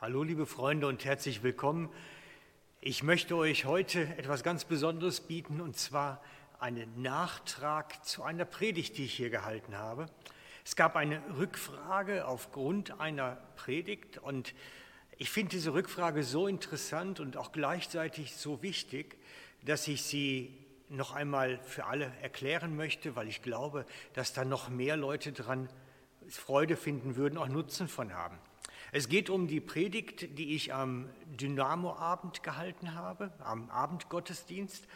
Hallo liebe Freunde und herzlich willkommen. Ich möchte euch heute etwas ganz Besonderes bieten und zwar einen Nachtrag zu einer Predigt, die ich hier gehalten habe. Es gab eine Rückfrage aufgrund einer Predigt und ich finde diese Rückfrage so interessant und auch gleichzeitig so wichtig, dass ich sie noch einmal für alle erklären möchte, weil ich glaube, dass da noch mehr Leute dran Freude finden würden, auch Nutzen von haben. Es geht um die Predigt, die ich am Dynamo-Abend gehalten habe, am Abendgottesdienst.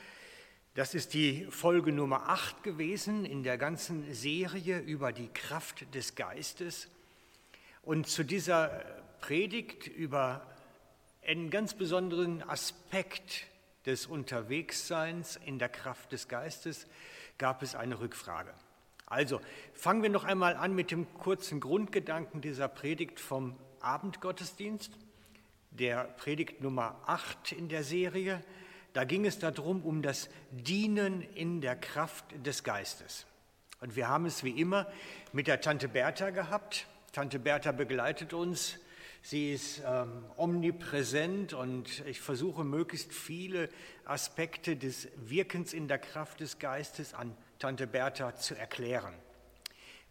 Das ist die Folge Nummer 8 gewesen in der ganzen Serie über die Kraft des Geistes. Und zu dieser Predigt über einen ganz besonderen Aspekt des Unterwegsseins in der Kraft des Geistes gab es eine Rückfrage. Also fangen wir noch einmal an mit dem kurzen Grundgedanken dieser Predigt vom Abendgottesdienst, der Predigt Nummer 8 in der Serie. Da ging es darum, um das Dienen in der Kraft des Geistes. Und wir haben es wie immer mit der Tante Bertha gehabt. Tante Bertha begleitet uns. Sie ist ähm, omnipräsent und ich versuche möglichst viele Aspekte des Wirkens in der Kraft des Geistes an Tante Bertha zu erklären.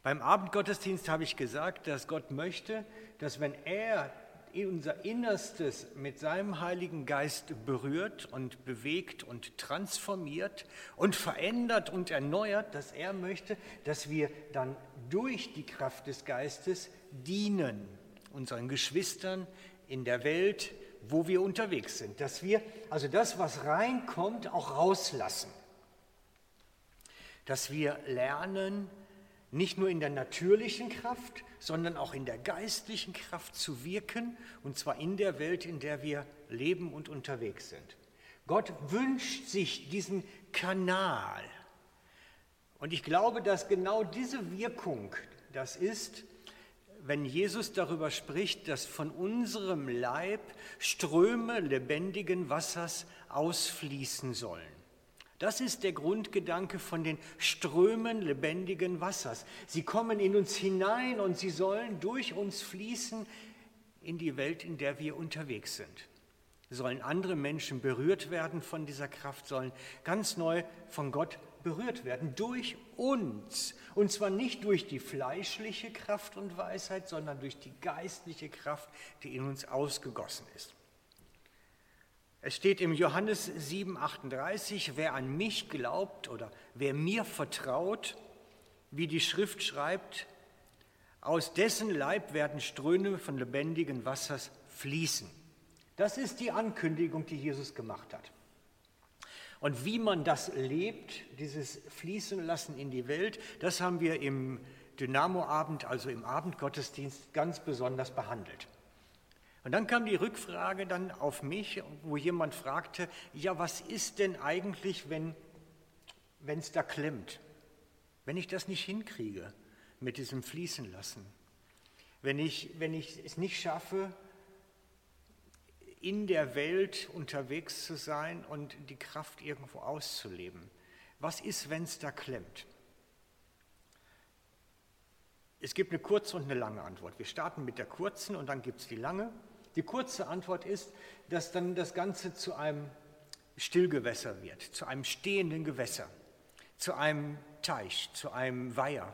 Beim Abendgottesdienst habe ich gesagt, dass Gott möchte, dass wenn er unser Innerstes mit seinem Heiligen Geist berührt und bewegt und transformiert und verändert und erneuert, dass er möchte, dass wir dann durch die Kraft des Geistes dienen, unseren Geschwistern in der Welt, wo wir unterwegs sind. Dass wir also das, was reinkommt, auch rauslassen. Dass wir lernen, nicht nur in der natürlichen Kraft, sondern auch in der geistlichen Kraft zu wirken, und zwar in der Welt, in der wir leben und unterwegs sind. Gott wünscht sich diesen Kanal. Und ich glaube, dass genau diese Wirkung das ist, wenn Jesus darüber spricht, dass von unserem Leib Ströme lebendigen Wassers ausfließen sollen. Das ist der Grundgedanke von den Strömen lebendigen Wassers. Sie kommen in uns hinein und sie sollen durch uns fließen in die Welt, in der wir unterwegs sind. Sollen andere Menschen berührt werden von dieser Kraft, sollen ganz neu von Gott berührt werden, durch uns. Und zwar nicht durch die fleischliche Kraft und Weisheit, sondern durch die geistliche Kraft, die in uns ausgegossen ist. Es steht im Johannes 7:38, wer an mich glaubt oder wer mir vertraut, wie die Schrift schreibt, aus dessen Leib werden Ströme von lebendigen Wassers fließen. Das ist die Ankündigung, die Jesus gemacht hat. Und wie man das lebt, dieses Fließen lassen in die Welt, das haben wir im Dynamo-Abend, also im Abendgottesdienst, ganz besonders behandelt. Und dann kam die Rückfrage dann auf mich, wo jemand fragte, ja, was ist denn eigentlich, wenn es da klemmt? Wenn ich das nicht hinkriege mit diesem Fließen lassen? Wenn ich, wenn ich es nicht schaffe, in der Welt unterwegs zu sein und die Kraft irgendwo auszuleben? Was ist, wenn es da klemmt? Es gibt eine kurze und eine lange Antwort. Wir starten mit der kurzen und dann gibt es die lange. Die kurze Antwort ist, dass dann das Ganze zu einem Stillgewässer wird, zu einem stehenden Gewässer, zu einem Teich, zu einem Weiher,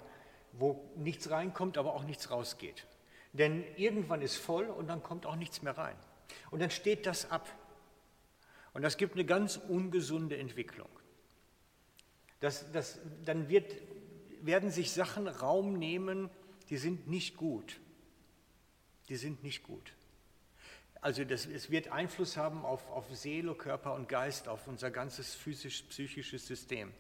wo nichts reinkommt, aber auch nichts rausgeht. Denn irgendwann ist voll und dann kommt auch nichts mehr rein. Und dann steht das ab. Und das gibt eine ganz ungesunde Entwicklung. Das, das, dann wird, werden sich Sachen Raum nehmen, die sind nicht gut. Die sind nicht gut. Also das, es wird Einfluss haben auf, auf Seele, Körper und Geist, auf unser ganzes physisch-psychisches System.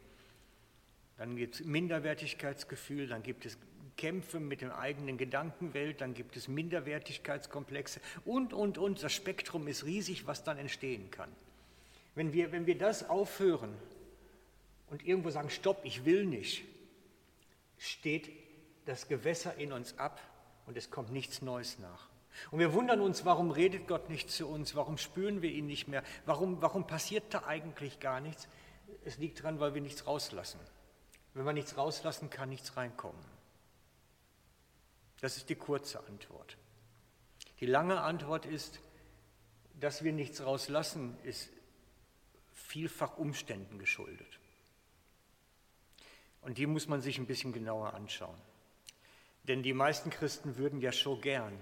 Dann gibt es Minderwertigkeitsgefühl, dann gibt es Kämpfe mit der eigenen Gedankenwelt, dann gibt es Minderwertigkeitskomplexe und, und, und. Das Spektrum ist riesig, was dann entstehen kann. Wenn wir, wenn wir das aufhören und irgendwo sagen, stopp, ich will nicht, steht das Gewässer in uns ab und es kommt nichts Neues nach. Und wir wundern uns, warum redet Gott nicht zu uns, warum spüren wir ihn nicht mehr, warum, warum passiert da eigentlich gar nichts. Es liegt daran, weil wir nichts rauslassen. Wenn wir nichts rauslassen, kann nichts reinkommen. Das ist die kurze Antwort. Die lange Antwort ist, dass wir nichts rauslassen, ist vielfach Umständen geschuldet. Und die muss man sich ein bisschen genauer anschauen. Denn die meisten Christen würden ja schon gern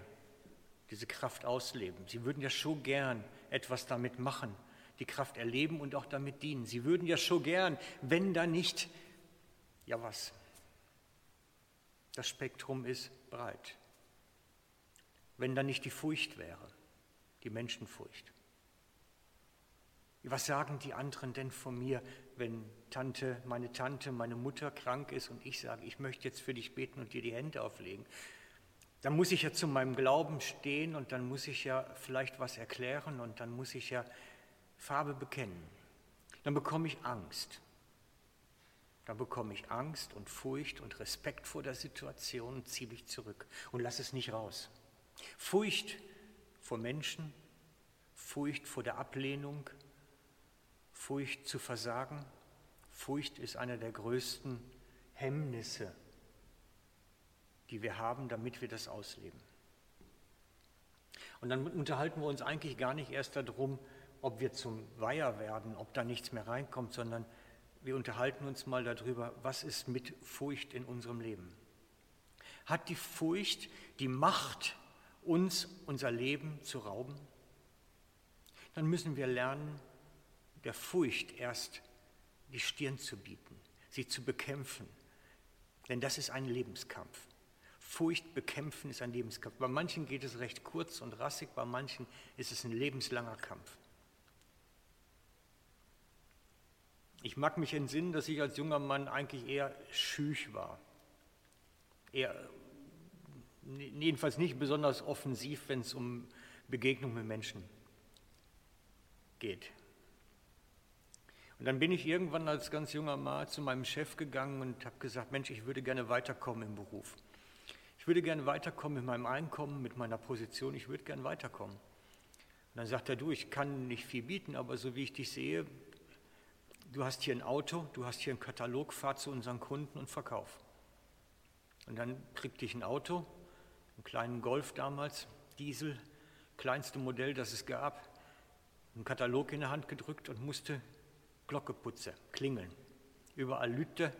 diese Kraft ausleben. Sie würden ja schon gern etwas damit machen, die Kraft erleben und auch damit dienen. Sie würden ja schon gern, wenn da nicht, ja was, das Spektrum ist breit. Wenn da nicht die Furcht wäre, die Menschenfurcht. Was sagen die anderen denn von mir, wenn Tante, meine Tante, meine Mutter krank ist und ich sage, ich möchte jetzt für dich beten und dir die Hände auflegen? Dann muss ich ja zu meinem Glauben stehen und dann muss ich ja vielleicht was erklären und dann muss ich ja Farbe bekennen. Dann bekomme ich Angst. Dann bekomme ich Angst und Furcht und Respekt vor der Situation und ziehe mich zurück und lasse es nicht raus. Furcht vor Menschen, Furcht vor der Ablehnung, Furcht zu versagen. Furcht ist einer der größten Hemmnisse, die wir haben, damit wir das ausleben. Und dann unterhalten wir uns eigentlich gar nicht erst darum, ob wir zum Weiher werden, ob da nichts mehr reinkommt, sondern wir unterhalten uns mal darüber, was ist mit Furcht in unserem Leben. Hat die Furcht die Macht, uns unser Leben zu rauben? Dann müssen wir lernen, der Furcht erst die Stirn zu bieten, sie zu bekämpfen. Denn das ist ein Lebenskampf. Furcht bekämpfen ist ein Lebenskampf. Bei manchen geht es recht kurz und rassig, bei manchen ist es ein lebenslanger Kampf. Ich mag mich entsinnen, dass ich als junger Mann eigentlich eher schüch war. Eher, jedenfalls nicht besonders offensiv, wenn es um Begegnung mit Menschen geht. Und dann bin ich irgendwann als ganz junger Mann zu meinem Chef gegangen und habe gesagt, Mensch, ich würde gerne weiterkommen im Beruf. Ich würde gerne weiterkommen mit meinem Einkommen, mit meiner Position, ich würde gerne weiterkommen. Und dann sagt er, du, ich kann nicht viel bieten, aber so wie ich dich sehe, du hast hier ein Auto, du hast hier einen Katalog, fahr zu unseren Kunden und verkauf. Und dann kriegte ich ein Auto, einen kleinen Golf damals, Diesel, kleinste Modell, das es gab, einen Katalog in der Hand gedrückt und musste Glocke putze, klingeln. Überall Lütte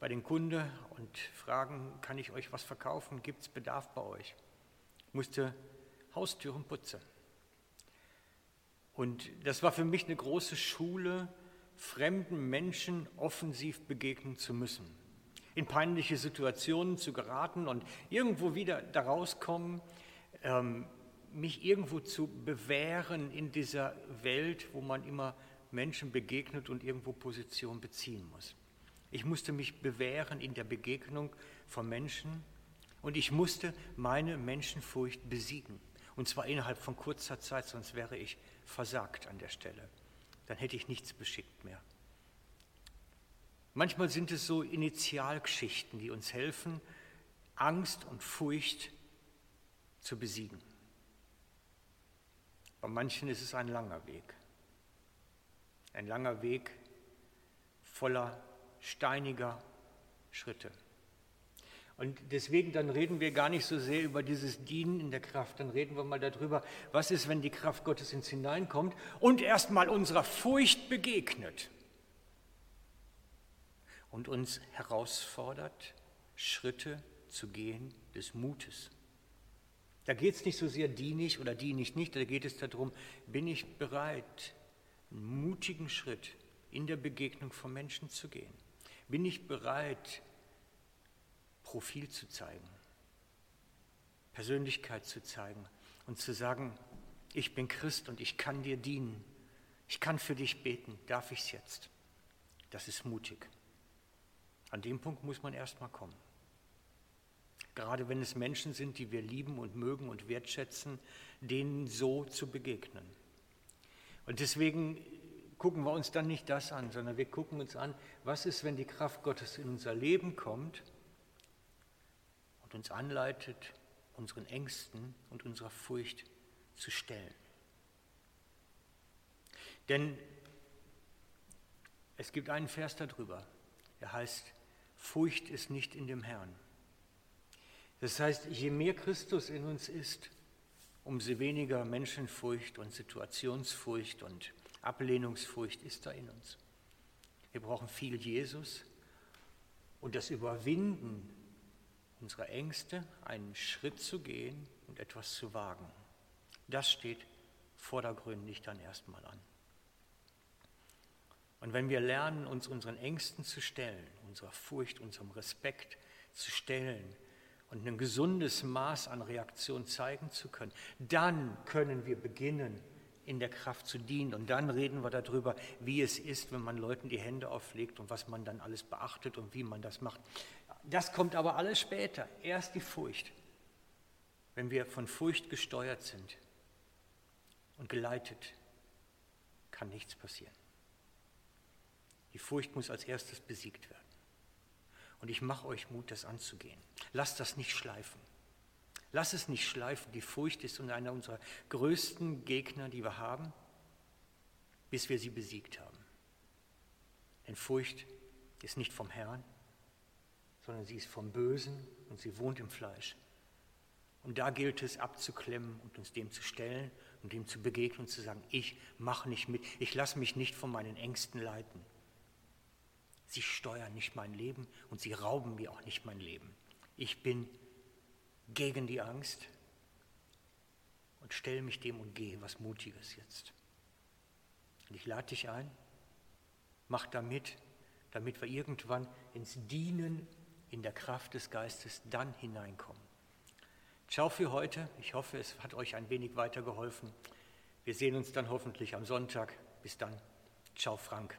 bei den Kunden und fragen, kann ich euch was verkaufen? Gibt es Bedarf bei euch? Musste Haustüren putzen. Und das war für mich eine große Schule, fremden Menschen offensiv begegnen zu müssen, in peinliche Situationen zu geraten und irgendwo wieder da rauskommen, ähm, mich irgendwo zu bewähren in dieser Welt, wo man immer Menschen begegnet und irgendwo Position beziehen muss. Ich musste mich bewähren in der Begegnung von Menschen und ich musste meine Menschenfurcht besiegen. Und zwar innerhalb von kurzer Zeit, sonst wäre ich versagt an der Stelle. Dann hätte ich nichts beschickt mehr. Manchmal sind es so Initialgeschichten, die uns helfen, Angst und Furcht zu besiegen. Bei manchen ist es ein langer Weg. Ein langer Weg voller steiniger Schritte. Und deswegen, dann reden wir gar nicht so sehr über dieses Dienen in der Kraft, dann reden wir mal darüber, was ist, wenn die Kraft Gottes ins Hineinkommt und erstmal unserer Furcht begegnet und uns herausfordert, Schritte zu gehen des Mutes. Da geht es nicht so sehr, diene ich oder diene ich nicht, da geht es darum, bin ich bereit, einen mutigen Schritt in der Begegnung von Menschen zu gehen? Bin ich bereit, Profil zu zeigen, Persönlichkeit zu zeigen und zu sagen, ich bin Christ und ich kann dir dienen, ich kann für dich beten, darf ich es jetzt? Das ist mutig. An dem Punkt muss man erstmal kommen. Gerade wenn es Menschen sind, die wir lieben und mögen und wertschätzen, denen so zu begegnen. Und deswegen gucken wir uns dann nicht das an, sondern wir gucken uns an, was ist, wenn die Kraft Gottes in unser Leben kommt und uns anleitet, unseren Ängsten und unserer Furcht zu stellen. Denn es gibt einen Vers darüber, der heißt, Furcht ist nicht in dem Herrn. Das heißt, je mehr Christus in uns ist, umso weniger Menschenfurcht und Situationsfurcht und Ablehnungsfurcht ist da in uns. Wir brauchen viel Jesus und das Überwinden unserer Ängste, einen Schritt zu gehen und etwas zu wagen. Das steht vordergründig dann erstmal an. Und wenn wir lernen, uns unseren Ängsten zu stellen, unserer Furcht, unserem Respekt zu stellen und ein gesundes Maß an Reaktion zeigen zu können, dann können wir beginnen, in der Kraft zu dienen. Und dann reden wir darüber, wie es ist, wenn man Leuten die Hände auflegt und was man dann alles beachtet und wie man das macht. Das kommt aber alles später. Erst die Furcht. Wenn wir von Furcht gesteuert sind und geleitet, kann nichts passieren. Die Furcht muss als erstes besiegt werden. Und ich mache euch Mut, das anzugehen. Lasst das nicht schleifen. Lass es nicht schleifen. Die Furcht ist einer unserer größten Gegner, die wir haben, bis wir sie besiegt haben. Denn Furcht ist nicht vom Herrn, sondern sie ist vom Bösen und sie wohnt im Fleisch. Und da gilt es abzuklemmen und uns dem zu stellen und dem zu begegnen und zu sagen, ich mache nicht mit, ich lasse mich nicht von meinen Ängsten leiten. Sie steuern nicht mein Leben und sie rauben mir auch nicht mein Leben. Ich bin gegen die Angst und stelle mich dem und gehe was Mutiges jetzt. Und ich lade dich ein, mach damit, damit wir irgendwann ins Dienen in der Kraft des Geistes dann hineinkommen. Ciao für heute. Ich hoffe, es hat euch ein wenig weitergeholfen. Wir sehen uns dann hoffentlich am Sonntag. Bis dann. Ciao, Frank.